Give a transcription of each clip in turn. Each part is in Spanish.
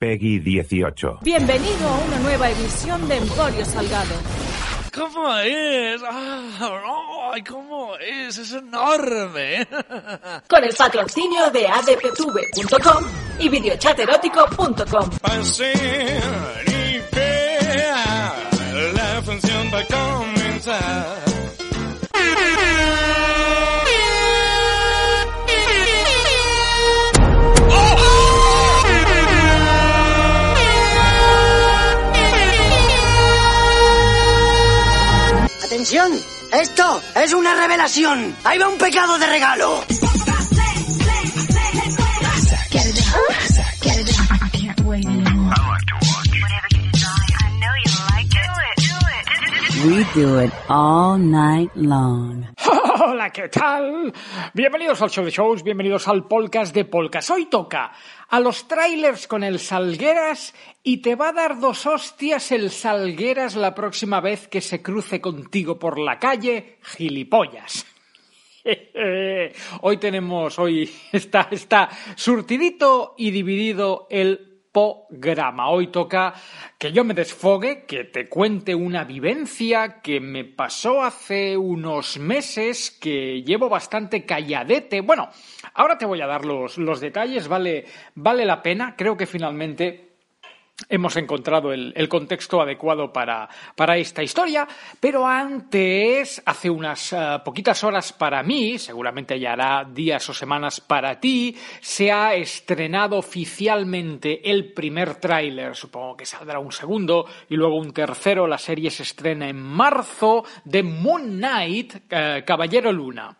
Peggy 18. Bienvenido a una nueva edición de Emporio Salgado. ¿Cómo es? Ah, ¡Ay, cómo es! ¡Es enorme! Con el patrocinio de adptv.com y videochaterótico.com. La función va a comenzar. ¡Esto es una revelación! ¡Ahí va un pecado de regalo! We do it all night long. Hola, ¿qué tal? Bienvenidos al show de shows, bienvenidos al podcast de Polkas. Hoy toca a los trailers con el Salgueras y te va a dar dos hostias el Salgueras la próxima vez que se cruce contigo por la calle, gilipollas. Hoy tenemos, hoy está, está surtidito y dividido el programa. Hoy toca que yo me desfogue, que te cuente una vivencia que me pasó hace unos meses, que llevo bastante calladete. Bueno, ahora te voy a dar los, los detalles, vale, vale la pena. Creo que finalmente hemos encontrado el, contexto adecuado para, para, esta historia, pero antes, hace unas uh, poquitas horas para mí, seguramente ya hará días o semanas para ti, se ha estrenado oficialmente el primer tráiler, supongo que saldrá un segundo y luego un tercero, la serie se estrena en marzo, de Moon Knight, uh, Caballero Luna.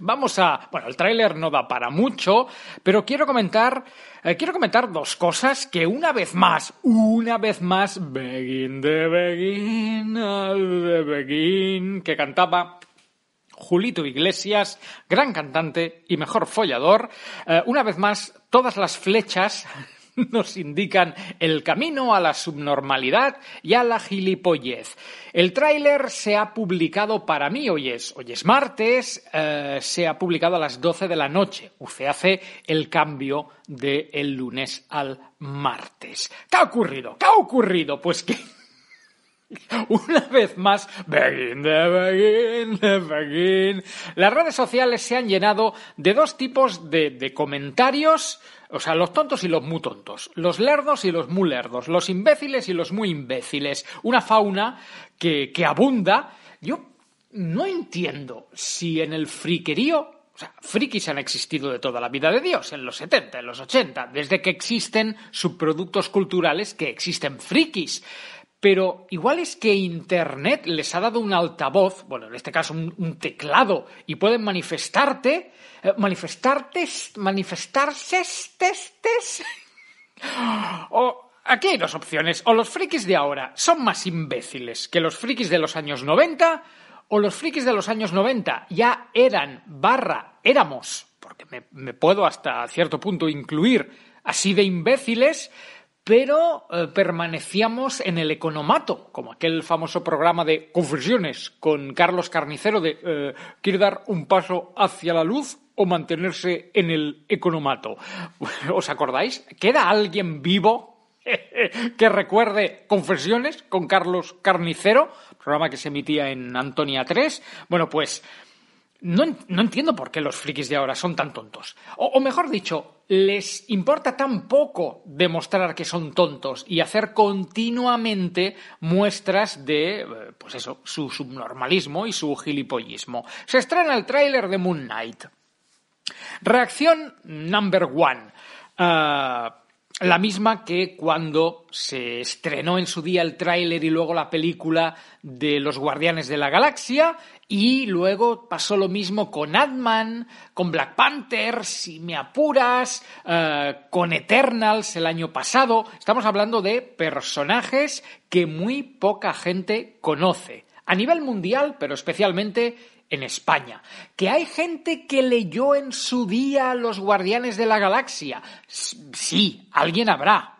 Vamos a. Bueno, el tráiler no da para mucho, pero quiero comentar. Eh, quiero comentar dos cosas que una vez más, una vez más, Begin de Begin, de Begin, que cantaba Julito Iglesias, gran cantante y mejor follador. Eh, una vez más, todas las flechas nos indican el camino a la subnormalidad y a la gilipollez. El tráiler se ha publicado para mí, hoy es, hoy es martes, eh, se ha publicado a las 12 de la noche. Se hace el cambio del el lunes al martes. ¿Qué ha ocurrido? ¿Qué ha ocurrido? Pues que una vez más, begin, de begin, de begin. Las redes sociales se han llenado de dos tipos de, de comentarios o sea, los tontos y los muy tontos, los lerdos y los muy lerdos, los imbéciles y los muy imbéciles. Una fauna que, que abunda. Yo no entiendo si en el friquerío o sea, frikis han existido de toda la vida de Dios, en los 70, en los 80, desde que existen subproductos culturales que existen frikis. Pero igual es que Internet les ha dado un altavoz, bueno, en este caso un, teclado, y pueden manifestarte eh, manifestarte, manifestarse, testes. O aquí hay dos opciones. O los frikis de ahora son más imbéciles que los frikis de los años 90, o los frikis de los años 90 ya eran barra éramos, porque me puedo hasta cierto punto incluir así de imbéciles, pero eh, permanecíamos en el economato, como aquel famoso programa de confesiones con Carlos Carnicero de eh, ¿quiere dar un paso hacia la luz o mantenerse en el economato? ¿Os acordáis? ¿Queda alguien vivo que recuerde Confesiones con Carlos Carnicero, programa que se emitía en Antonia 3? Bueno, pues no, entiendo por qué los frikis de ahora son tan tontos. O, mejor dicho, les importa tan poco demostrar que son tontos y hacer continuamente muestras de, pues eso, su subnormalismo y su gilipollismo. Se estrena el tráiler de Moon Knight. Reacción number one. Uh, la misma que cuando se estrenó en su día el tráiler y luego la película de Los Guardianes de la Galaxia y luego pasó lo mismo con Ant-Man, con Black Panther, si me apuras, uh, con Eternals el año pasado. Estamos hablando de personajes que muy poca gente conoce. A nivel mundial, pero especialmente en España. Que hay gente que leyó en su día Los Guardianes de la Galaxia. Sí, alguien habrá.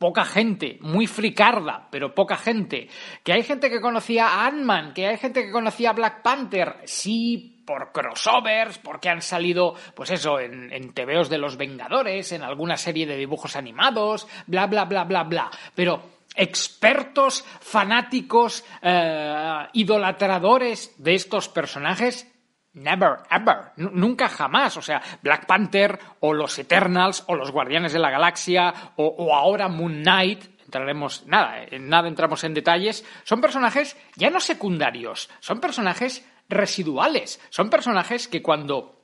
Poca gente, muy fricarda, pero poca gente. Que hay gente que conocía a Ant-Man, que hay gente que conocía a Black Panther. Sí, por crossovers, porque han salido, pues eso, en, en TVOs de los Vengadores, en alguna serie de dibujos animados, bla, bla, bla, bla, bla. Pero expertos, fanáticos, eh, idolatradores de estos personajes, Never, ever, nunca jamás. O sea, Black Panther o los Eternals o los Guardianes de la Galaxia o, ahora Moon Knight, entraremos, nada, en nada entramos en detalles, son personajes ya no secundarios, son personajes residuales, son personajes que cuando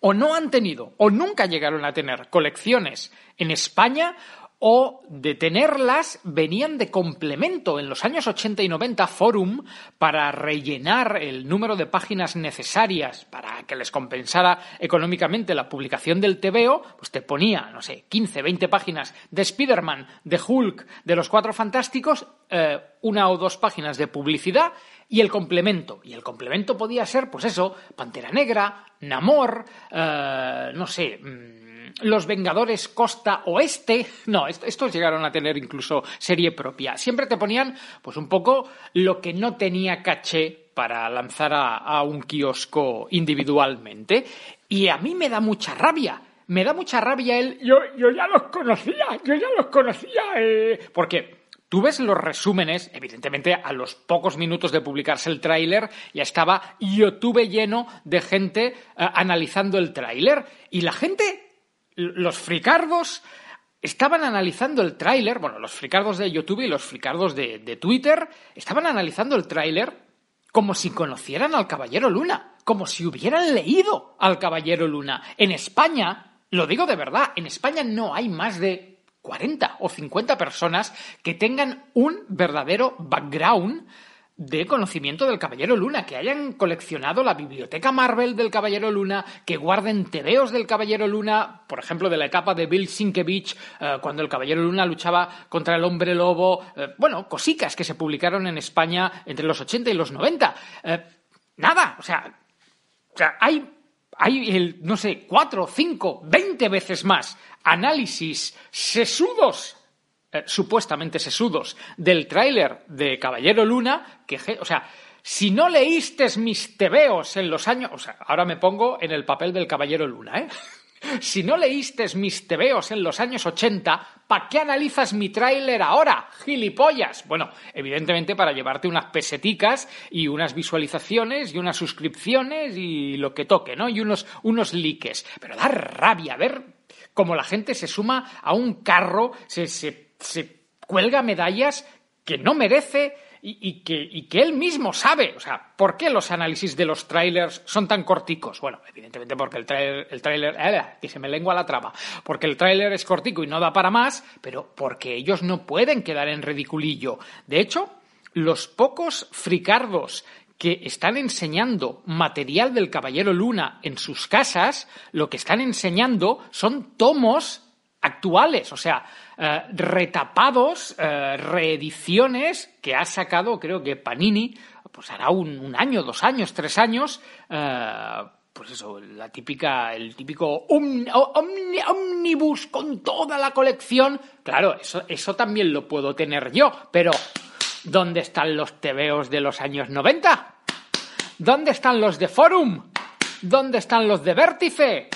o no han tenido o nunca llegaron a tener colecciones en España o de tenerlas venían de complemento en los años 80 y 90 Forum para rellenar el número de páginas necesarias para que les compensara económicamente la publicación del TVO, pues te ponía, no sé, 15, 20 páginas de Spider-Man, de Hulk, de los Cuatro Fantásticos, eh, una o dos páginas de publicidad y el complemento. Y el complemento podía ser, pues eso, Pantera Negra, Namor, eh, no sé, mm, Los Vengadores Costa Oeste. No, est- estos llegaron a tener incluso serie propia. Siempre te ponían, pues un poco lo que no tenía caché para lanzar a, a un kiosco individualmente. Y a mí me da mucha rabia. Me da mucha rabia el... Yo, yo ya los conocía, yo ya los conocía. eh", Porque Tú ves los resúmenes, evidentemente a los pocos minutos de publicarse el tráiler ya estaba YouTube lleno de gente eh, analizando el tráiler y la gente, los fricardos, estaban analizando el tráiler, bueno, los fricardos de YouTube y los fricardos de, de Twitter estaban analizando el tráiler como si conocieran al Caballero Luna, como si hubieran leído al Caballero Luna. En España, lo digo de verdad, en España no hay más de 40 o 50 personas que tengan un verdadero background de conocimiento del Caballero Luna, que hayan coleccionado la biblioteca Marvel del Caballero Luna, que guarden tebeos del Caballero Luna, por ejemplo, de la etapa de Bill Sienkiewicz, eh, cuando el Caballero Luna luchaba contra el Hombre Lobo, eh, bueno, cosicas que se publicaron en España entre los 80 y los 90. Eh, nada, o sea, o sea, hay, hay el, no sé, cuatro, cinco, veinte veces más análisis sesudos, eh, supuestamente sesudos, del tráiler de Caballero Luna, que, o sea, si no leíste mis tebeos en los años, o sea, ahora me pongo en el papel del Caballero Luna, ¿eh? Si no leíste mis tebeos en los años 80, ¿para qué analizas mi tráiler ahora, gilipollas? Bueno, evidentemente para llevarte unas peseticas y unas visualizaciones y unas suscripciones y lo que toque, ¿no? Y unos, unos likes. Pero da rabia ver cómo la gente se suma a un carro, se, se, se cuelga medallas que no merece y, que, él mismo sabe. O sea, ¿por qué los análisis de los trailers son tan corticos? Bueno, evidentemente porque el trailer, el que se me lengua la traba, porque el tráiler es cortico y no da para más, pero porque ellos no pueden quedar en ridiculillo. De hecho, los pocos fricardos que están enseñando material del Caballero Luna en sus casas, lo que están enseñando son tomos actuales, o sea, eh, retapados, eh, reediciones que ha sacado, creo que Panini, pues hará un, año, dos años, tres años, eh, pues eso, la típica, el típico omnibus con toda la colección. Claro, eso, eso también lo puedo tener yo, pero ¿dónde están los tebeos de los años 90? ¿Dónde están los de Forum? ¿Dónde están los de Vértice?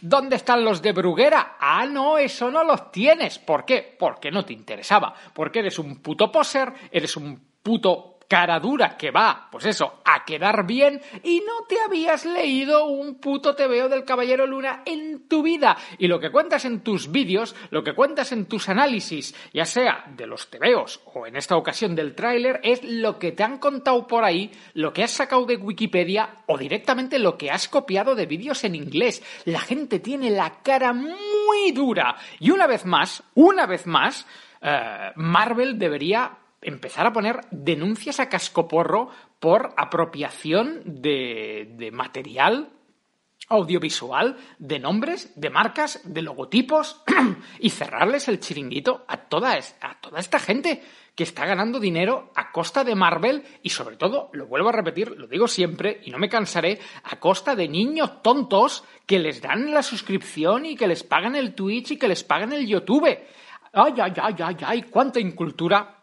¿Dónde están los de Bruguera? Ah, no, eso no los tienes. ¿Por qué? Porque no te interesaba. Porque eres un puto poser, eres un puto cara dura que va, pues eso, a quedar bien y no te habías leído un puto tebeo del Caballero Luna en tu vida. Y lo que cuentas en tus vídeos, lo que cuentas en tus análisis, ya sea de los tebeos o en esta ocasión del tráiler, es lo que te han contado por ahí, lo que has sacado de Wikipedia o directamente lo que has copiado de vídeos en inglés. La gente tiene la cara muy dura. Y una vez más, una vez más, eh, Marvel debería empezar a poner denuncias a cascoporro por apropiación de, de material audiovisual, de nombres, de marcas, de logotipos y cerrarles el chiringuito a toda, a toda esta gente que está ganando dinero a costa de Marvel y sobre todo, lo vuelvo a repetir, lo digo siempre y no me cansaré, a costa de niños tontos que les dan la suscripción y que les pagan el Twitch y que les pagan el YouTube. Ay, ay, ay, ay, ay, cuánta incultura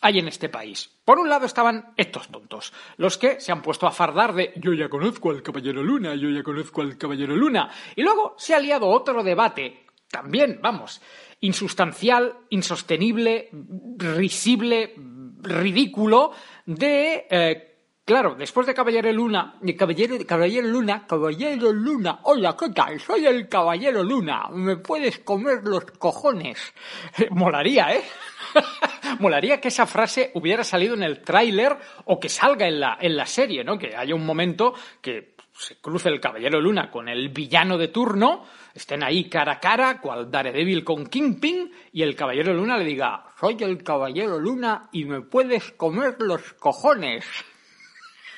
hay en este país. Por un lado estaban estos tontos, los que se han puesto a fardar de yo ya conozco al Caballero Luna, yo ya conozco al Caballero Luna. Y luego se ha liado otro debate, también, vamos, insustancial, insostenible, risible, ridículo, de... eh, Claro, después de Caballero Luna, Caballero, Caballero Luna, Caballero Luna, hola, ¿qué? Soy el Caballero Luna, me puedes comer los cojones. Molaría, ¿eh? Molaría que esa frase hubiera salido en el tráiler o que salga en la, en la serie, ¿no? Que haya un momento que se cruce el Caballero Luna con el villano de turno, estén ahí cara a cara, cual Daredevil con Kingpin, y el Caballero Luna le diga, soy el Caballero Luna y me puedes comer los cojones.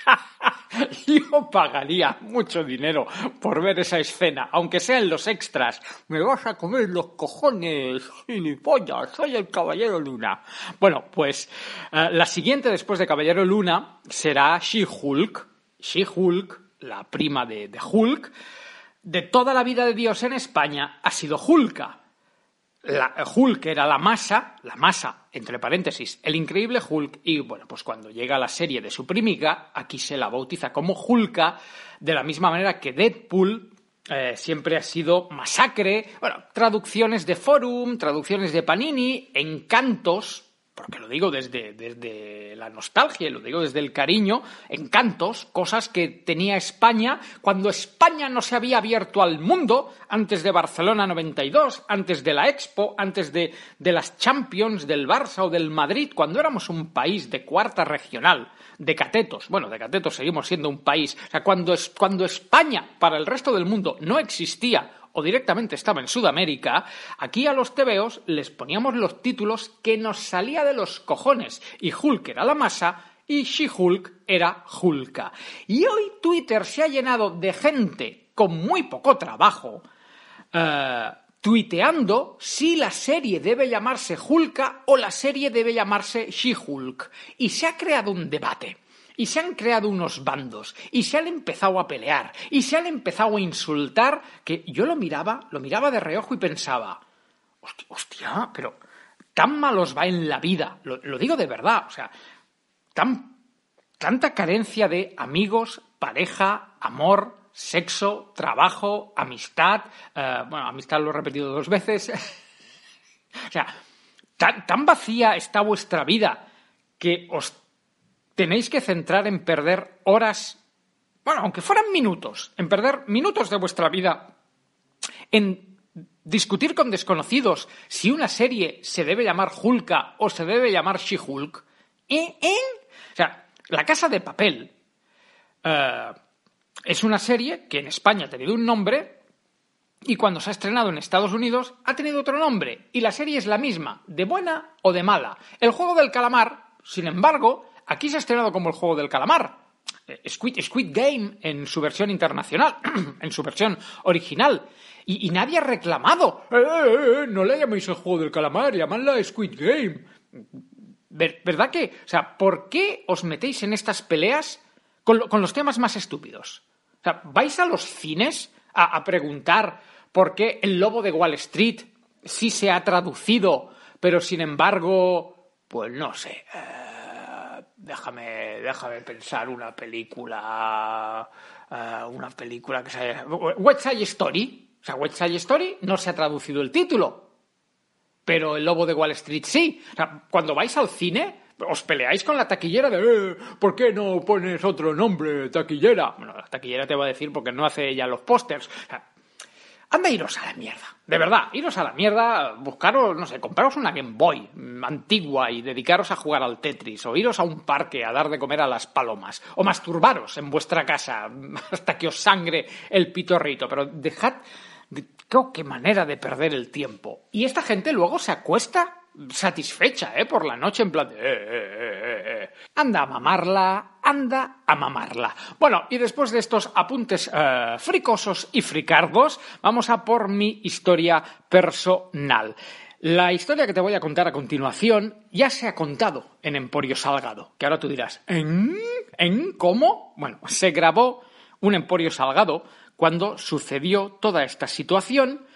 Yo pagaría mucho dinero por ver esa escena, aunque sea en los extras. Me vas a comer los cojones, gilipollas, soy el Caballero Luna. Bueno, pues eh, la siguiente después de Caballero Luna será She-Hulk. She-Hulk, la prima de, de Hulk. De toda la vida de Dios en España ha sido Hulka la, Hulk era la masa, la masa, entre paréntesis, el increíble Hulk, y bueno, pues cuando llega la serie de su primiga, aquí se la bautiza como Hulka, de la misma manera que Deadpool eh, siempre ha sido masacre, bueno, traducciones de Forum, traducciones de Panini, encantos, porque lo digo desde, desde la nostalgia, lo digo desde el cariño, encantos, cosas que tenía España cuando España no se había abierto al mundo, antes de Barcelona 92, antes de la Expo, antes de, de las Champions del Barça o del Madrid, cuando éramos un país de cuarta regional, de catetos, bueno, de catetos seguimos siendo un país, o sea, cuando, cuando España para el resto del mundo no existía o directamente estaba en Sudamérica, aquí a los tebeos les poníamos los títulos que nos salía de los cojones. Y Hulk era la masa y She-Hulk era Hulka. Y hoy Twitter se ha llenado de gente con muy poco trabajo. eh, tuiteando si la serie debe llamarse Hulka o la serie debe llamarse She-Hulk. Y se ha creado un debate y se han creado unos bandos y se han empezado a pelear y se han empezado a insultar que yo lo miraba, lo miraba de reojo y pensaba, hostia, pero tan malos va en la vida, lo, lo digo de verdad, o sea, tan, tanta carencia de amigos, pareja, amor, sexo, trabajo, amistad, eh, bueno, amistad lo he repetido dos veces, o sea, tan, tan vacía está vuestra vida que os tenéis que centrar en perder horas, bueno, aunque fueran minutos, en perder minutos de vuestra vida en discutir con desconocidos si una serie se debe llamar Hulka o se debe llamar She-Hulk. ¿Eh? ¿Eh? O sea, La Casa de Papel eh, es una serie que en España ha tenido un nombre y cuando se ha estrenado en Estados Unidos ha tenido otro nombre y la serie es la misma, de buena o de mala. El juego del calamar, sin embargo, aquí se ha estrenado como el juego del calamar. Eh, Squid, Squid Game en su versión internacional, en su versión original. Y, y nadie ha reclamado. "Eh, eh, eh, no la llaméis el juego del calamar, llamadla Squid Game. Ver- ¿Verdad que? O sea, ¿por qué os metéis en estas peleas con, lo- con los temas más estúpidos? O sea, ¿vais a los cines a, a preguntar por qué el lobo de Wall Street sí se ha traducido, pero sin embargo, pues no sé. eh, déjame, déjame pensar una película. eh, una película que se. West Side Story. O sea, West Story no se ha traducido el título pero el lobo de Wall Street sí. O sea, cuando vais al cine, os peleáis con la taquillera de "Eh, ¿por qué no pones otro nombre, taquillera? Bueno, la taquillera te va a decir porque no hace ella los pósters. O sea, anda, iros a la mierda. De verdad, iros a la mierda, buscaros, no sé, compraros una Game Boy mm, antigua y dedicaros a jugar al Tetris, o iros a un parque a dar de comer a las palomas, o masturbaros en vuestra casa hasta que os sangre el pitorrito, pero dejad de- qué manera de perder el tiempo. Y esta gente luego se acuesta satisfecha, ¿eh? Por la noche en plan de... "Eh, eh, eh, eh, eh". Anda a mamarla, anda a mamarla. Bueno, y después de estos apuntes eh, fricosos y fricardos, vamos a por mi historia personal. La historia que te voy a contar a continuación ya se ha contado en Emporio Salgado, que ahora tú dirás, ¿en? ¿En? ¿Cómo? Bueno, se grabó un Emporio Salgado cuando sucedió toda esta situación,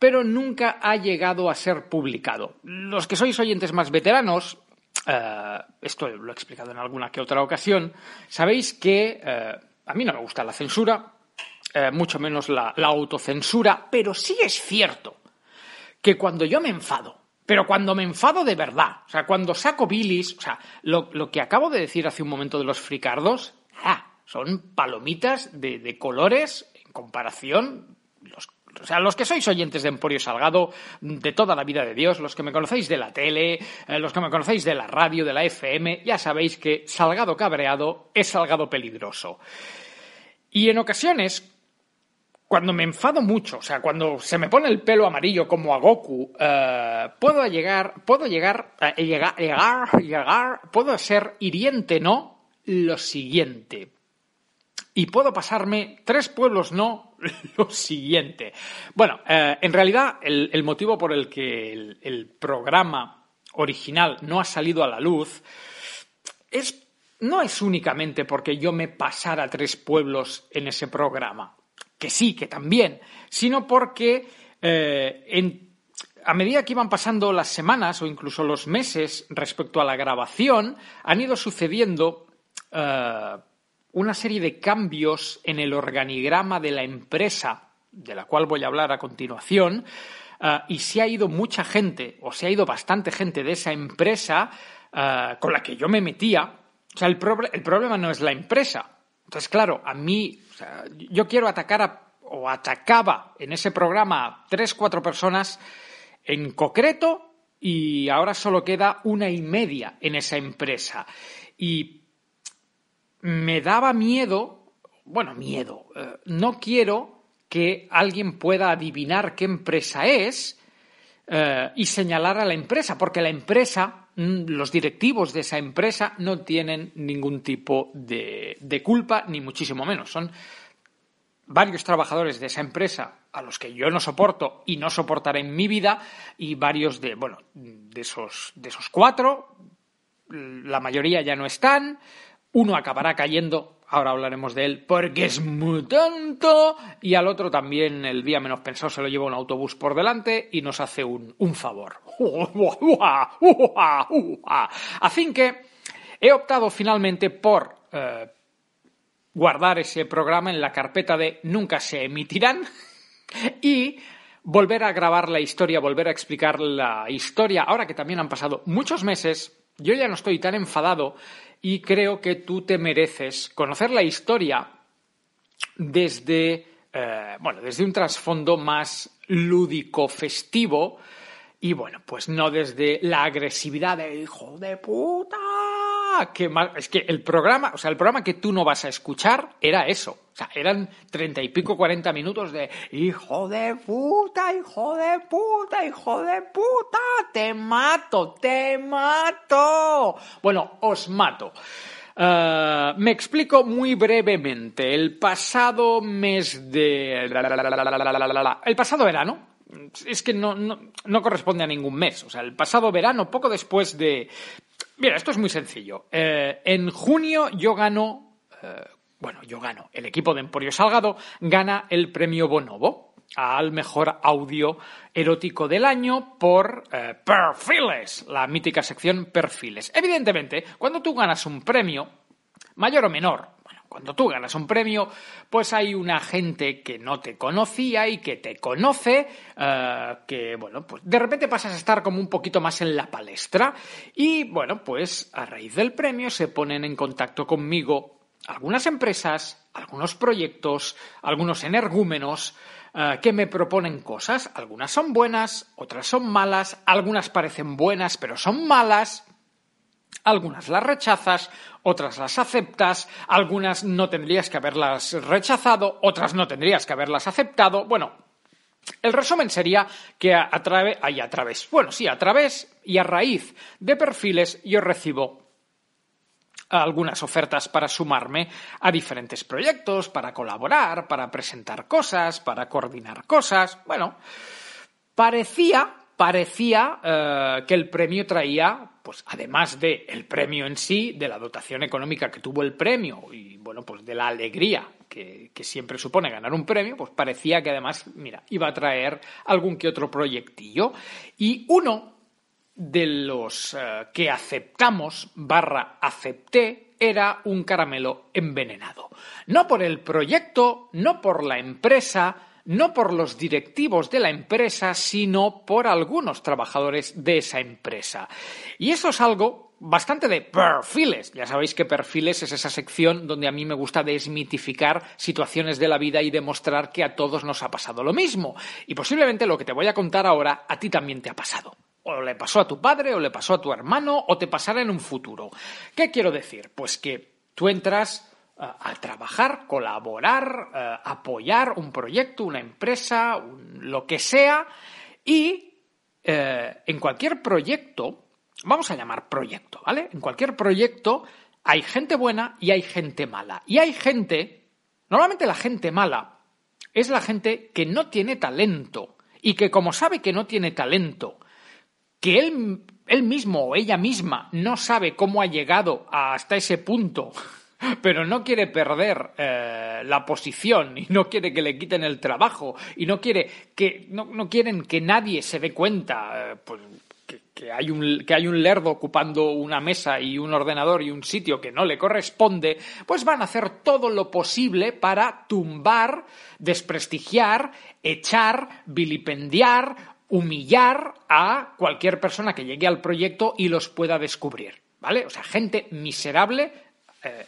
pero nunca ha llegado a ser publicado. Los que sois oyentes más veteranos eh, esto lo he explicado en alguna que otra ocasión, sabéis que eh, a mí no me gusta la censura, eh, mucho menos la, autocensura, pero sí es cierto que cuando yo me enfado, pero cuando me enfado de verdad, o sea, cuando saco bilis, o sea, lo, que acabo de decir hace un momento de los fricardos, ah, son palomitas de, colores en comparación, o sea, los que sois oyentes de Emporio Salgado de toda la vida de Dios, los que me conocéis de la tele, eh, los que me conocéis de la radio, de la FM, ya sabéis que Salgado cabreado es Salgado peligroso. Y en ocasiones, cuando me enfado mucho, o sea, cuando se me pone el pelo amarillo como a Goku, eh, puedo llegar, puedo llegar, eh, llegar, llegar, llegar, puedo ser hiriente, ¿no? Lo siguiente. Y puedo pasarme tres pueblos, no, lo siguiente. Bueno, eh, en realidad el, motivo por el que el, el programa original no ha salido a la luz es no es únicamente porque yo me pasara tres pueblos en ese programa, que sí, que también, sino porque eh, en, a medida que iban pasando las semanas o incluso los meses respecto a la grabación, han ido sucediendo eh, una serie de cambios en el organigrama de la empresa, de la cual voy a hablar a continuación, uh, y se ha ido mucha gente, o se ha ido bastante gente de esa empresa uh, con la que yo me metía. O sea, el, el, problema no es la empresa. Entonces, claro, a mí, yo quiero atacar a, o atacaba en ese programa a tres, cuatro personas en concreto y ahora solo queda una y media en esa empresa. Y me daba miedo, bueno, miedo, eh, no quiero que alguien pueda adivinar qué empresa es eh, y señalar a la empresa, porque la empresa, mm, los directivos de esa empresa no tienen ningún tipo de, de culpa, ni muchísimo menos. Son varios trabajadores de esa empresa a los que yo no soporto y no soportaré en mi vida y varios de, bueno, de esos, de esos cuatro, la mayoría ya no están, uno acabará cayendo, ahora hablaremos de él, porque es muy tonto, y al otro también el día menos pensado se lo lleva un autobús por delante y nos hace un, un favor. Así que he optado finalmente por eh, guardar ese programa en la carpeta de nunca se emitirán y volver a grabar la historia, volver a explicar la historia, ahora que también han pasado muchos meses, yo ya no estoy tan enfadado y creo que tú te mereces conocer la historia desde, eh, bueno, desde un trasfondo más lúdico, festivo, y bueno, pues no desde la agresividad de hijo de puta. Más, es que el programa, o sea, el programa que tú no vas a escuchar era eso. O sea, eran treinta y pico, cuarenta minutos de hijo de puta, hijo de puta, hijo de puta, te mato, te mato. Bueno, os mato. Uh, me explico muy brevemente. El pasado mes de... El pasado verano, es que no, no, corresponde a ningún mes. O sea, el pasado verano, poco después de... Mira, esto es muy sencillo. Eh, en junio yo gano... Eh, bueno, yo gano. El equipo de Emporio Salgado gana el premio Bonobo al mejor audio erótico del año por eh, Perfiles, la mítica sección Perfiles. Evidentemente, cuando tú ganas un premio, mayor o menor, cuando tú ganas un premio, pues hay una gente que no te conocía y que te conoce, uh, que, bueno, pues de repente pasas a estar como un poquito más en la palestra y, bueno, pues a raíz del premio se ponen en contacto conmigo algunas empresas, algunos proyectos, algunos energúmenos, Uh, que me proponen cosas. Algunas son buenas, otras son malas, algunas parecen buenas pero son malas. Algunas las rechazas, otras las aceptas, algunas no tendrías que haberlas rechazado, otras no tendrías que haberlas aceptado. Bueno, el resumen sería que a, a través, a través, bueno, sí, a través y a raíz de perfiles yo recibo algunas ofertas para sumarme a diferentes proyectos, para colaborar, para presentar cosas, para coordinar cosas. Bueno, parecía, parecía eh, que el premio traía pues además del el premio en sí, de la dotación económica que tuvo el premio y bueno, pues de la alegría que, siempre supone ganar un premio, pues parecía que además, mira, iba a traer algún que otro proyectillo. Y uno de los eh, que aceptamos barra acepté era un caramelo envenenado. No por el proyecto, no por la empresa, no por los directivos de la empresa, sino por algunos trabajadores de esa empresa. Y eso es algo bastante de perfiles. Ya sabéis que perfiles es esa sección donde a mí me gusta desmitificar situaciones de la vida y demostrar que a todos nos ha pasado lo mismo. Y posiblemente lo que te voy a contar ahora a ti también te ha pasado. O le pasó a tu padre, o le pasó a tu hermano, o te pasará en un futuro. ¿Qué quiero decir? Pues que tú entras a trabajar, colaborar, eh, apoyar un proyecto, una empresa, lo que sea, y eh, en cualquier proyecto, vamos a llamar proyecto, ¿vale? En cualquier proyecto hay gente buena y hay gente mala. Y hay gente, normalmente la gente mala es la gente que no tiene talento y que como sabe que no tiene talento, que él, él mismo o ella misma no sabe cómo ha llegado hasta ese punto, pero no quiere perder eh, la posición y no quiere que le quiten el trabajo y no quiere que no, no quieren que nadie se dé cuenta, eh, pues que, hay un, que hay un lerdo ocupando una mesa y un ordenador y un sitio que no le corresponde, pues van a hacer todo lo posible para tumbar, desprestigiar, echar, vilipendiar, humillar a cualquier persona que llegue al proyecto y los pueda descubrir. ¿Vale? O sea, gente miserable. Eh,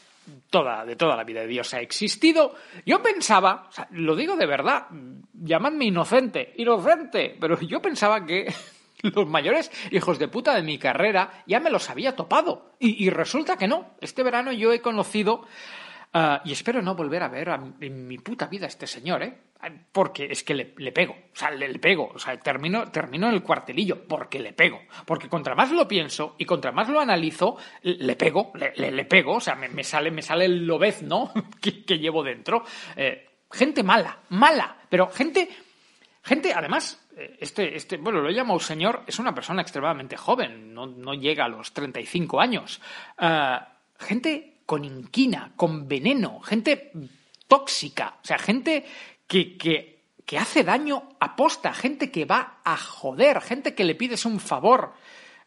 toda, de toda la vida de Dios ha existido. Yo pensaba, lo digo de verdad, llamadme inocente, inocente, pero yo pensaba que los mayores hijos de puta de mi carrera ya me los había topado. Y, resulta que no. Este verano yo he conocido, ah, y espero no volver a ver en mi puta vida a este señor, ¿eh? Porque es que le, pego, o sea, le, pego, o sea, termino, termino en el cuartelillo, porque le pego. Porque contra más lo pienso y contra más lo analizo, le pego, le, pego, o sea, me, sale, me sale el lobez, ¿no? que, llevo dentro. Eh, gente mala, mala, pero gente, gente, además, eh, este, este, bueno, lo he llamado señor, es una persona extremadamente joven, no, no llega a los 35 años. Uh, gente con inquina, con veneno, gente tóxica, o sea, gente que, que, que hace daño aposta, gente que va a joder, gente que le pides un favor.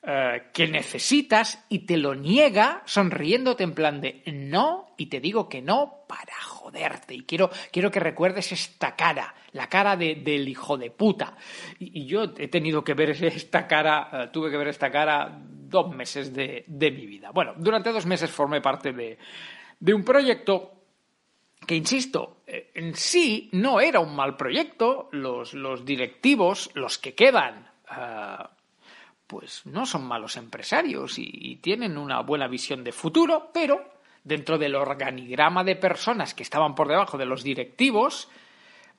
Uh, que necesitas y te lo niega sonriéndote en plan de no y te digo que no para joderte y quiero, quiero que recuerdes esta cara la cara de, del hijo de puta. Y, yo he tenido que ver esta cara, eh, tuve que ver esta cara dos meses de, mi vida. Bueno, durante dos meses formé parte de, un proyecto que, insisto, eh, en sí no era un mal proyecto. Los, los directivos, los que quedan, eh, pues no son malos empresarios y, tienen una buena visión de futuro, pero dentro del organigrama de personas que estaban por debajo de los directivos,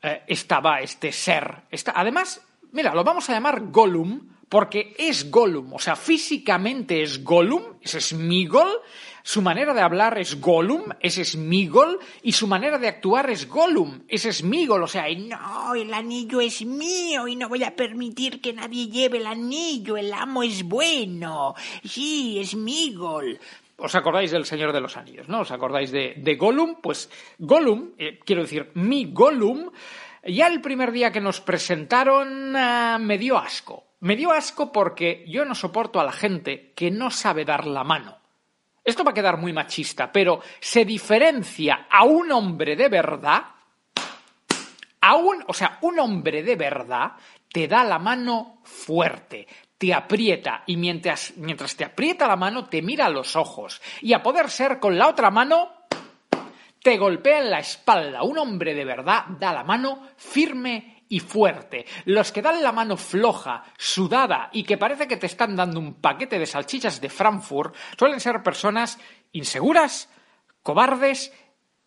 eh, estaba este ser. además, mira, lo vamos a llamar Gollum porque es Gollum, o sea, físicamente es Gollum, es Smigol, su manera de hablar es Gollum, es Smigol, y su manera de actuar es Gollum, es Smigol, o sea, no, el anillo es mío y no voy a permitir que nadie lleve el anillo, el amo es bueno, sí, Smigol. ¿Os acordáis del Señor de los Anillos, no? ¿Os acordáis de, de Gollum? Pues Gollum, eh, quiero decir, mi Gollum, ya el primer día que nos presentaron ah, me dio asco. Me dio asco porque yo no soporto a la gente que no sabe dar la mano. Esto va a quedar muy machista, pero se diferencia a un hombre de verdad, a un, o sea, un hombre de verdad te da la mano fuerte, te aprieta y mientras, mientras te aprieta la mano te mira a los ojos y a poder ser con la otra mano te golpea en la espalda. Un hombre de verdad da la mano firme y fuerte. Los que dan la mano floja, sudada y que parece que te están dando un paquete de salchichas de Frankfurt suelen ser personas inseguras, cobardes,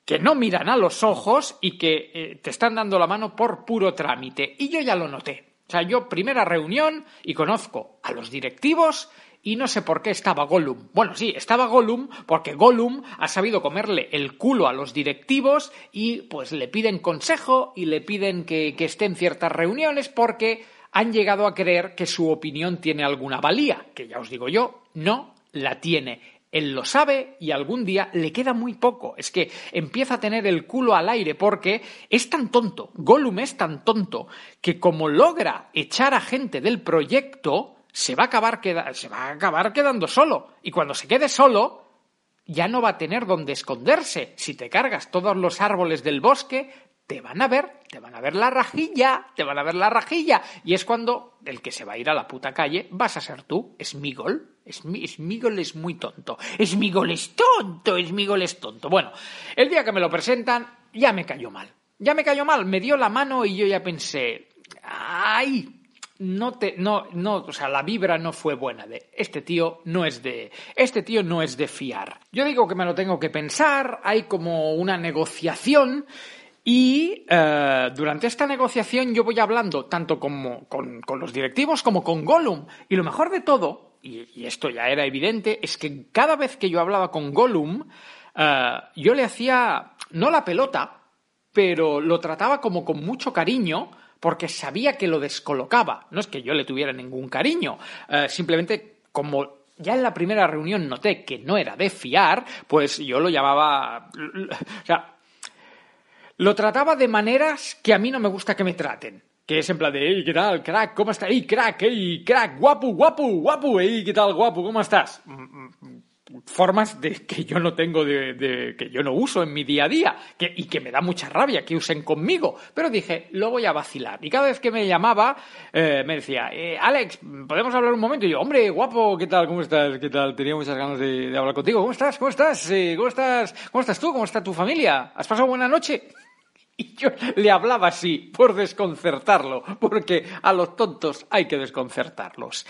que no miran a los ojos y que eh, te están dando la mano por puro trámite. Y yo ya lo noté. O sea, yo primera reunión y conozco a los directivos y no sé por qué estaba Gollum. Bueno, sí, estaba Gollum porque Gollum ha sabido comerle el culo a los directivos y pues le piden consejo y le piden que, que esté en ciertas reuniones porque han llegado a creer que su opinión tiene alguna valía, que ya os digo yo, no la tiene. Él lo sabe y algún día le queda muy poco. Es que empieza a tener el culo al aire porque es tan tonto, Gollum es tan tonto, que como logra echar a gente del proyecto, se va a acabar, queda- se va a acabar quedando solo. Y cuando se quede solo, ya no va a tener dónde esconderse. Si te cargas todos los árboles del bosque, te van a ver, te van a ver la rajilla, te van a ver la rajilla. Y es cuando el que se va a ir a la puta calle vas a ser tú, Smigol. Smi- Smigol es muy tonto. Smigol es tonto, Smigol es tonto. Bueno, el día que me lo presentan, ya me cayó mal. Ya me cayó mal, me dio la mano y yo ya pensé, ay, no te no no o sea la vibra no fue buena de este tío no es de este tío no es de fiar. Yo digo que me lo tengo que pensar hay como una negociación y eh, durante esta negociación yo voy hablando tanto como con, con los directivos como con Gollum. Y lo mejor de todo y, esto ya era evidente es que cada vez que yo hablaba con Gollum eh, yo le hacía no la pelota pero lo trataba como con mucho cariño porque sabía que lo descolocaba. No es que yo le tuviera ningún cariño, eh, simplemente como ya en la primera reunión noté que no era de fiar, pues yo lo llamaba... O sea, lo trataba de maneras que a mí no me gusta que me traten. Que es en plan de, hey, ¿qué tal, crack? ¿Cómo estás? ¡Ey, crack! ¡Ey, crack! ¡Guapo, guapo, guapo! ¡Ey, qué tal, guapo! ¿Cómo estás? Formas de que yo no tengo, de, que yo no uso en mi día a día que, y que me da mucha rabia que usen conmigo. Pero dije, lo voy a vacilar. Y cada vez que me llamaba, eh, me decía, eh, Alex, ¿podemos hablar un momento? Y yo, hombre, guapo, ¿qué tal? ¿Cómo estás? ¿Qué tal? Tenía muchas ganas de, hablar contigo. ¿Cómo estás? ¿Cómo estás? ¿Cómo estás? ¿Cómo estás tú? ¿Cómo está tu familia? ¿Has pasado buena noche? Y yo le hablaba así, por desconcertarlo, porque a los tontos hay que desconcertarlos.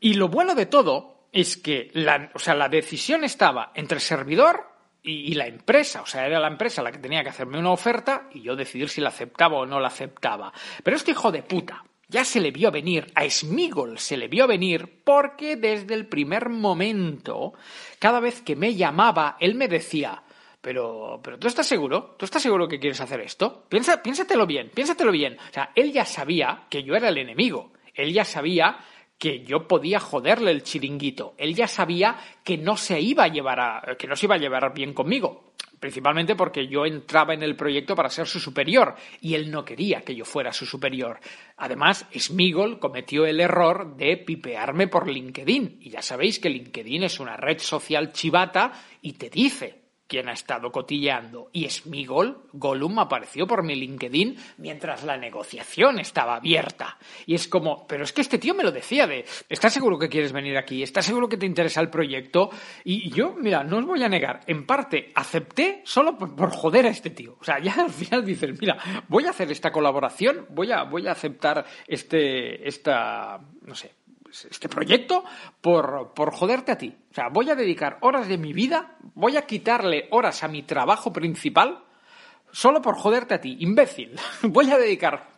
Y lo bueno de todo es que la, o sea, la decisión estaba entre el servidor y, la empresa. O sea, era la empresa la que tenía que hacerme una oferta y yo decidir si la aceptaba o no la aceptaba. Pero este hijo de puta ya se le vio venir, a Smigol se le vio venir porque desde el primer momento, cada vez que me llamaba, él me decía, pero, pero tú estás seguro, tú estás seguro que quieres hacer esto. Piensa, piénsatelo bien, piénsatelo bien. O sea, él ya sabía que yo era el enemigo. Él ya sabía que yo podía joderle el chiringuito. Él ya sabía que no se iba a llevar a, que no se iba a llevar bien conmigo. Principalmente porque yo entraba en el proyecto para ser su superior y él no quería que yo fuera su superior. Además, Smigol cometió el error de pipearme por LinkedIn. Y ya sabéis que LinkedIn es una red social chivata y te dice quién ha estado cotilleando. Y Smigol, Gollum, apareció por mi LinkedIn mientras la negociación estaba abierta. Y es como, pero es que este tío me lo decía de, ¿estás seguro que quieres venir aquí? ¿Estás seguro que te interesa el proyecto? Y yo, mira, no os voy a negar, en parte acepté solo por, por joder a este tío. O sea, ya al final dices, mira, voy a hacer esta colaboración, voy a, voy a aceptar este, esta, no sé, este proyecto por, por joderte a ti. O sea, voy a dedicar horas de mi vida, voy a quitarle horas a mi trabajo principal solo por joderte a ti, imbécil. Voy a dedicar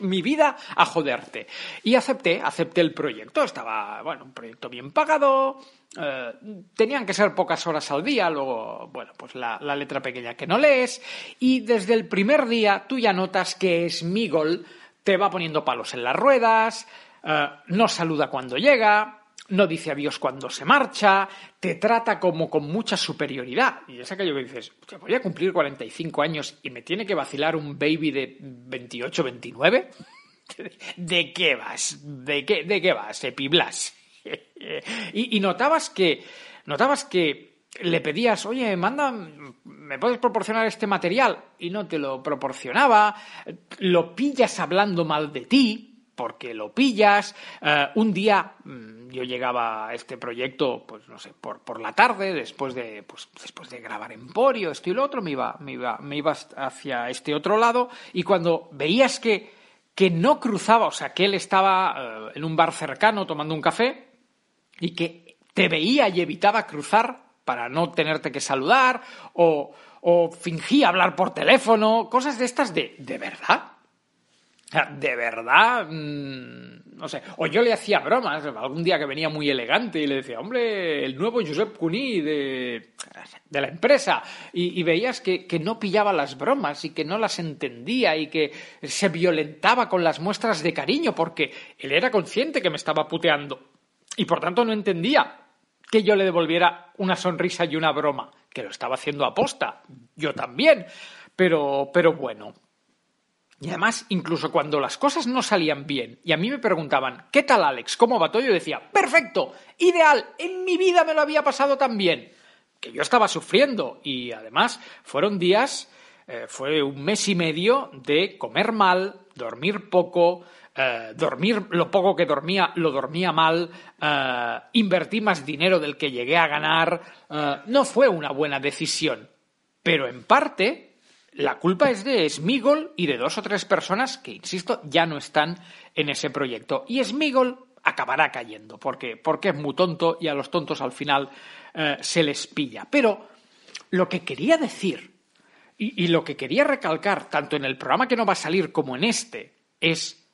mi vida a joderte. Y acepté, acepté el proyecto. Estaba, bueno, un proyecto bien pagado. eh, tenían que ser pocas horas al día. Luego, bueno, pues la, la letra pequeña que no lees. Y desde el primer día tú ya notas que Smigol te va poniendo palos en las ruedas, eh, no saluda cuando llega, no dice adiós cuando se marcha, te trata como con mucha superioridad. Y es aquello que dices, "Hostia, voy a cumplir 45 años y me tiene que vacilar un baby de 28, 29. ¿De qué vas? ¿De qué, de qué vas, Epiblas? y, y notabas que, notabas que le pedías, oye, manda, ¿me puedes proporcionar este material? Y no te lo proporcionaba, lo pillas hablando mal de ti, porque lo pillas. Eh, un día mm, yo llegaba a este proyecto, pues no sé, por, por la tarde, después de, pues, después de grabar Emporio, esto y lo otro, me iba, me iba, me iba hacia este otro lado, y cuando veías que, que no cruzaba, o sea, que él estaba eh, en un bar cercano tomando un café, y que te veía y evitaba cruzar para no tenerte que saludar, o, o fingía hablar por teléfono, cosas de estas de, ¿de verdad? De verdad, mm, no sé. O yo le hacía bromas, algún día que venía muy elegante y le decía, hombre, el nuevo Josep Cuní de, de la empresa. Y, y veías que, que no pillaba las bromas y que no las entendía y que se violentaba con las muestras de cariño porque él era consciente que me estaba puteando. Y por tanto no entendía que yo le devolviera una sonrisa y una broma, que lo estaba haciendo a posta. Yo también. Pero, pero bueno, Y además, incluso cuando las cosas no salían bien y a mí me preguntaban, ¿qué tal Alex? ¿Cómo va todo? Yo decía, perfecto, ideal, en mi vida me lo había pasado tan bien. Que yo estaba sufriendo y además fueron días, eh, fue un mes y medio de comer mal, dormir poco, eh, dormir lo poco que dormía, lo dormía mal, eh, invertí más dinero del que llegué a ganar. no fue una buena decisión. Pero en parte la culpa es de Smigol y de dos o tres personas que, insisto, ya no están en ese proyecto. Y Smigol acabará cayendo, porque, porque es muy tonto y a los tontos al final eh, se les pilla. Pero lo que quería decir y, y lo que quería recalcar, tanto en el programa que no va a salir como en este, es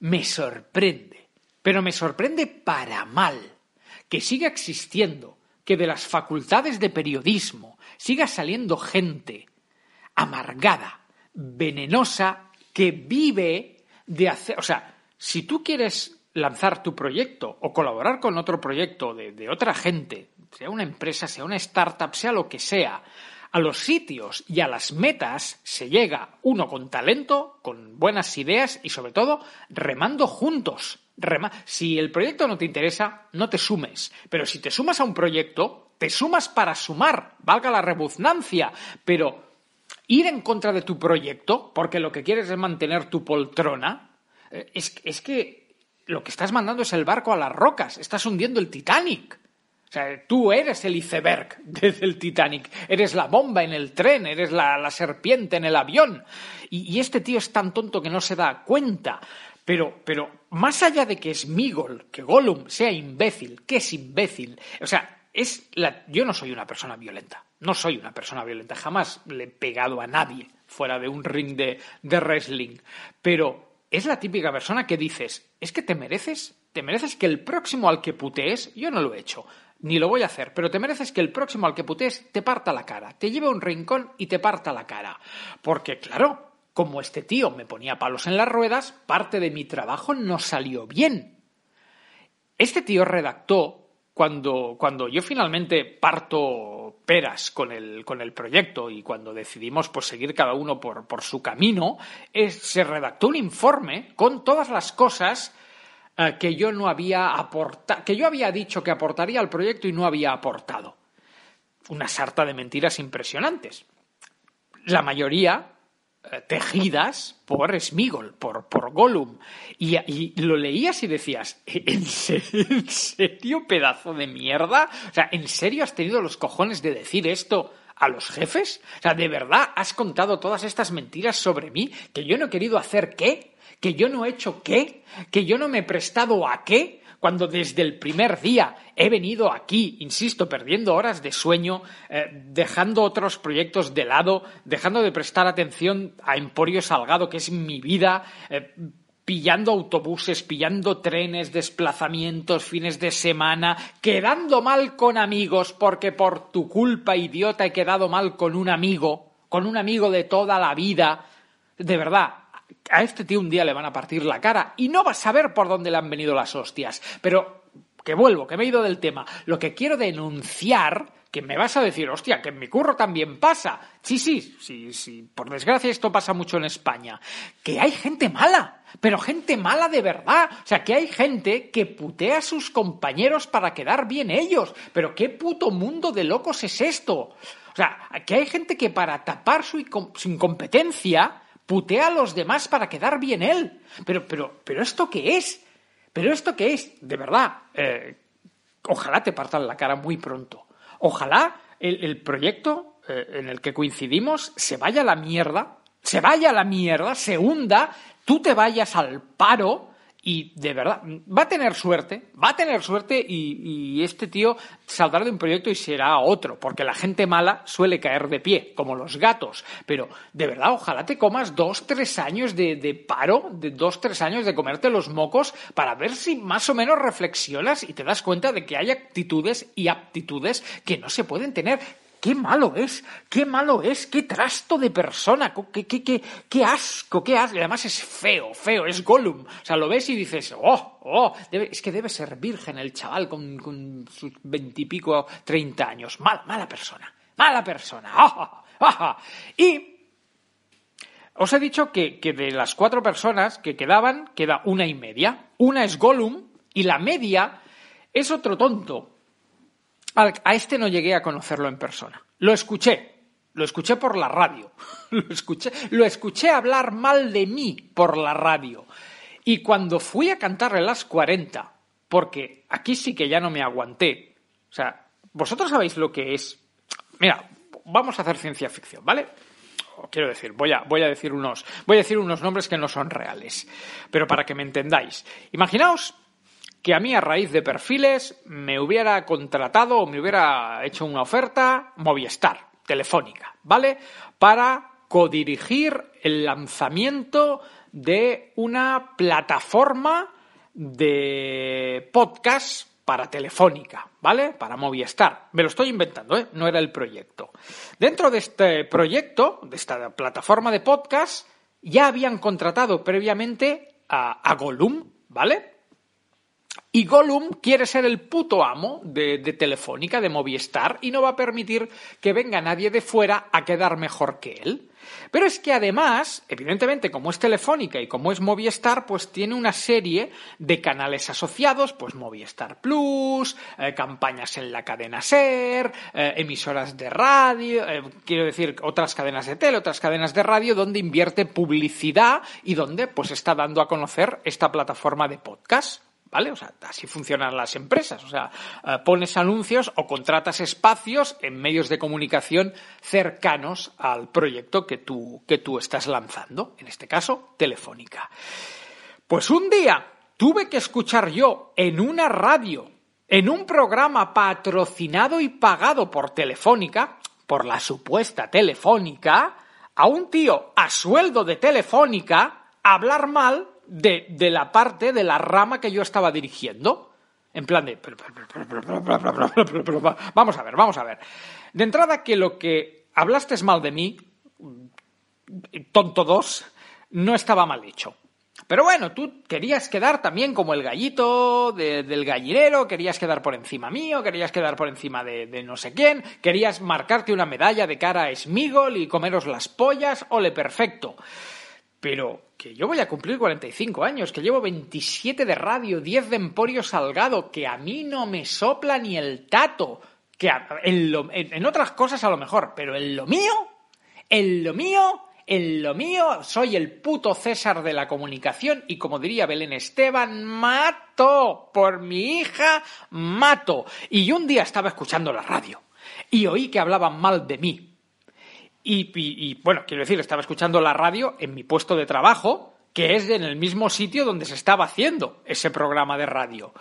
me sorprende, pero me sorprende para mal que siga existiendo, que de las facultades de periodismo siga saliendo gente amargada, venenosa, que vive de hacer... O sea, si tú quieres lanzar tu proyecto o colaborar con otro proyecto de, de otra gente, sea una empresa, sea una startup, sea lo que sea, a los sitios y a las metas se llega uno con talento, con buenas ideas y sobre todo remando juntos. Rema- si el proyecto no te interesa, no te sumes. Pero si te sumas a un proyecto, te sumas para sumar, valga la rebuznancia. Pero ir en contra de tu proyecto, porque lo que quieres es mantener tu poltrona, eh, es, es que lo que estás mandando es el barco a las rocas, estás hundiendo el Titanic. O sea, tú eres el iceberg desde el Titanic, eres la bomba en el tren, eres la, la serpiente en el avión. Y, y este tío es tan tonto que no se da cuenta. Pero, pero más allá de que Smigol, que Gollum sea imbécil, que es imbécil, o sea, es la, yo no soy una persona violenta, no soy una persona violenta, jamás le he pegado a nadie fuera de un ring de, de wrestling, pero es la típica persona que dices, es que te mereces, te mereces que el próximo al que putees, yo no lo he hecho, ni lo voy a hacer, pero te mereces que el próximo al que putees te parta la cara, te lleve a un rincón y te parta la cara. Porque claro, como este tío me ponía palos en las ruedas, parte de mi trabajo no salió bien. Este tío redactó, cuando, cuando yo finalmente parto peras con el, con el proyecto y cuando decidimos pues, seguir cada uno por, por su camino, se redactó un informe con todas las cosas eh, que yo no había aportado, que yo había dicho que aportaría al proyecto y no había aportado. Una sarta de mentiras impresionantes. La mayoría tejidas por Smigol, por, por Gollum. Y, y lo leías y decías, ¿en serio, ¿en serio, pedazo de mierda? O sea, ¿en serio has tenido los cojones de decir esto a los jefes? O sea, ¿de verdad has contado todas estas mentiras sobre mí? ¿Que yo no he querido hacer qué? ¿Que yo no he hecho qué? ¿Que yo no me he prestado a qué? Cuando desde el primer día he venido aquí, insisto, perdiendo horas de sueño, eh, dejando otros proyectos de lado, dejando de prestar atención a Emporio Salgado, que es mi vida, eh, pillando autobuses, pillando trenes, desplazamientos, fines de semana, quedando mal con amigos, porque por tu culpa, idiota, he quedado mal con un amigo, con un amigo de toda la vida. De verdad, a este tío un día le van a partir la cara y no va a saber por dónde le han venido las hostias. Pero que vuelvo, que me he ido del tema. Lo que quiero denunciar, que me vas a decir, hostia, que en mi curro también pasa. Sí, sí, sí, sí. Por desgracia esto pasa mucho en España. Que hay gente mala, pero gente mala de verdad. O sea, que hay gente que putea a sus compañeros para quedar bien ellos. Pero qué puto mundo de locos es esto. O sea, que hay gente que para tapar su, su incompetencia putea a los demás para quedar bien él. Pero, pero, pero ¿esto qué es? ¿Pero esto qué es? De verdad, eh, ojalá te partan la cara muy pronto. Ojalá el, el proyecto eh, en el que coincidimos se vaya a la mierda, se vaya a la mierda, se hunda, tú te vayas al paro y de verdad, va a tener suerte, va a tener suerte y, y este tío saldrá de un proyecto y será otro, porque la gente mala suele caer de pie, como los gatos. Pero de verdad, ojalá te comas dos, tres años de, de paro, de dos, tres años de comerte los mocos para ver si más o menos reflexionas y te das cuenta de que hay actitudes y aptitudes que no se pueden tener. ¡Qué malo es! ¡Qué malo es! ¡Qué trasto de persona! ¡Qué, qué, qué, qué asco! ¡Qué asco! Y además es feo, feo, es Gollum. O sea, lo ves y dices, ¡oh! ¡oh! Es que debe ser virgen el chaval con, sus veintipico, treinta años. Mal, mala persona. ¡Mala persona! ¡Ah, ah, ah! Y Os he dicho que de las cuatro personas que quedaban, queda una y media. Una es Gollum y la media es otro tonto. A este no llegué a conocerlo en persona. Lo escuché, lo escuché por la radio. Lo escuché, lo escuché hablar mal de mí por la radio. Y cuando fui a cantarle las 40, porque aquí sí que ya no me aguanté. O sea, vosotros sabéis lo que es. Mira, vamos a hacer ciencia ficción, ¿vale? Quiero decir, voy a, voy a decir unos, voy a decir unos nombres que no son reales, pero para que me entendáis. Imaginaos que a mí a raíz de perfiles me hubiera contratado o me hubiera hecho una oferta Movistar, telefónica, ¿vale? Para codirigir el lanzamiento de una plataforma de podcast para Telefónica, ¿vale? Para Movistar. Me lo estoy inventando, ¿eh? No era el proyecto. Dentro de este proyecto, de esta plataforma de podcast, ya habían contratado previamente a, a Gollum, ¿vale? Y Gollum quiere ser el puto amo de, Telefónica, de Movistar, y no va a permitir que venga nadie de fuera a quedar mejor que él. Pero es que además, evidentemente, como es Telefónica y como es Movistar, pues tiene una serie de canales asociados, pues Movistar Plus, eh, campañas en la cadena SER, eh, emisoras de radio, eh, quiero decir, otras cadenas de tele, otras cadenas de radio, donde invierte publicidad y donde pues está dando a conocer esta plataforma de podcast. ¿Vale? O sea, así funcionan las empresas. O sea, eh, pones anuncios o contratas espacios en medios de comunicación cercanos al proyecto que tú, que tú estás lanzando. En este caso, Telefónica. Pues un día tuve que escuchar yo en una radio, en un programa patrocinado y pagado por Telefónica, por la supuesta Telefónica, a un tío a sueldo de Telefónica hablar mal de, de la parte, de la rama que yo estaba dirigiendo. En plan de... Vamos a ver, vamos a ver. De entrada que lo que hablaste es mal de mí, tonto dos, no estaba mal hecho. Pero bueno, tú querías quedar también como el gallito de- del gallinero, querías quedar por encima mío, querías quedar por encima de, de no sé quién, querías marcarte una medalla de cara a Smigol y comeros las pollas, ole perfecto. Pero que yo voy a cumplir 45 años, que llevo 27 de radio, 10 de Emporio Salgado, que a mí no me sopla ni el tato, que en, lo- en- en otras cosas a lo mejor, pero en lo mío, en lo mío, en lo mío, soy el puto César de la comunicación y como diría Belén Esteban, mato por mi hija, mato. Y un día estaba escuchando la radio y oí que hablaban mal de mí. Y, bueno, quiero decir, estaba escuchando la radio en mi puesto de trabajo, que es en el mismo sitio donde se estaba haciendo ese programa de radio.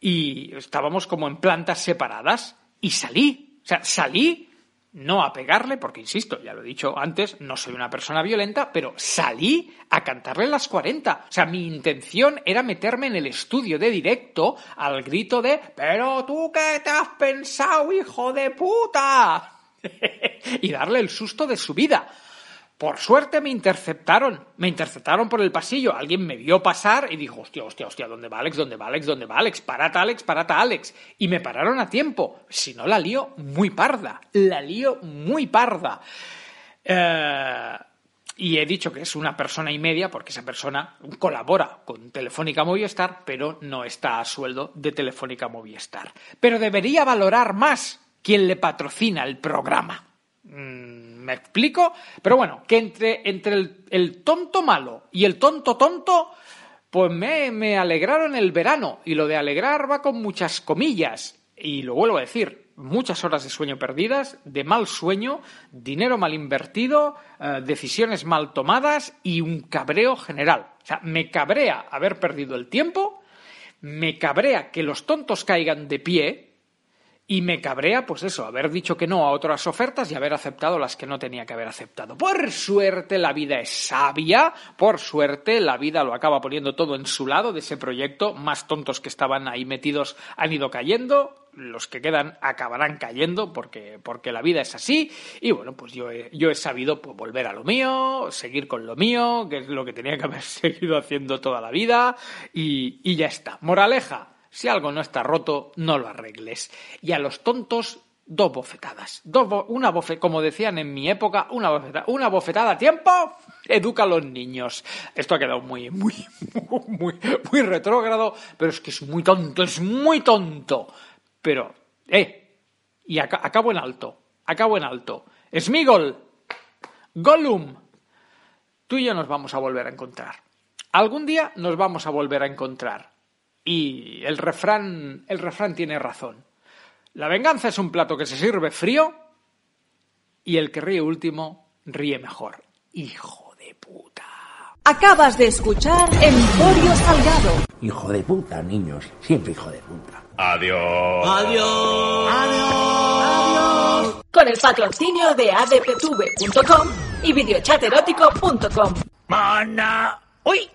Y estábamos como en plantas separadas y salí. O sea, salí no a pegarle, porque insisto, ya lo he dicho antes, no soy una persona violenta, pero salí a cantarle las 40. O sea, mi intención era meterme en el estudio de directo al grito de ¿Pero tú qué te has pensado, hijo de puta? y darle el susto de su vida. Por suerte me interceptaron, me interceptaron por el pasillo, alguien me vio pasar y dijo, hostia, hostia, hostia, ¿dónde va Alex? ¿Dónde va Alex? ¿Dónde va Alex? Parata Alex, parata Alex. Y me pararon a tiempo, si no la lío muy parda, la lío muy parda. Eh, y he dicho que es una persona y media porque esa persona colabora con Telefónica Movistar, pero no está a sueldo de Telefónica Movistar. Pero debería valorar más quien le patrocina el programa. Mm, ¿Me explico? Pero bueno, que entre, entre el, tonto malo y el tonto tonto, pues me, me alegraron el verano. Y lo de alegrar va con muchas comillas. Y lo vuelvo a decir, muchas horas de sueño perdidas, de mal sueño, dinero mal invertido, eh, decisiones mal tomadas y un cabreo general. O sea, me cabrea haber perdido el tiempo, me cabrea que los tontos caigan de pie y me cabrea, pues eso, haber dicho que no a otras ofertas y haber aceptado las que no tenía que haber aceptado. Por suerte la vida es sabia, por suerte la vida lo acaba poniendo todo en su lado de ese proyecto, más tontos que estaban ahí metidos han ido cayendo, los que quedan acabarán cayendo porque, porque la vida es así y bueno, pues yo he, yo he sabido pues, volver a lo mío, seguir con lo mío, que es lo que tenía que haber seguido haciendo toda la vida y, y ya está. Moraleja, si algo no está roto, no lo arregles. Y a los tontos dos bofetadas. Dos una como decían en mi época, una bofetada, una bofetada a tiempo educa a los niños. Esto ha quedado muy, muy, muy, muy retrógrado, pero es que es muy tonto, es muy tonto. Pero, eh, y aca- acabo en alto, acabo en alto. Smigol, Gollum, tú y yo nos vamos a volver a encontrar. Algún día nos vamos a volver a encontrar. Y el refrán, el refrán tiene razón. La venganza es un plato que se sirve frío y el que ríe último ríe mejor. Hijo de puta. Acabas de escuchar Emporio Salgado. Hijo de puta, niños. Siempre hijo de puta. Con el patrocinio de adptv.com y videochaterótico.com. ¡Mana! ¡Uy!